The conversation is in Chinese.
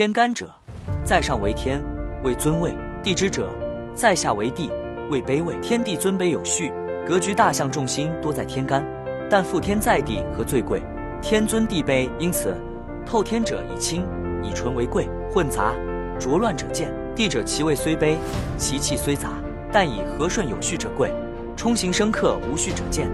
天干者，在上为天，为尊位；地支者，在下为地，为卑位。天地尊卑有序，格局大象重心多在天干，但负天在地和最贵，天尊地卑，因此透天者以清以纯为贵，混杂浊乱者贱。地者其位虽卑，其气虽杂，但以和顺有序者贵，冲行生克无序者贱。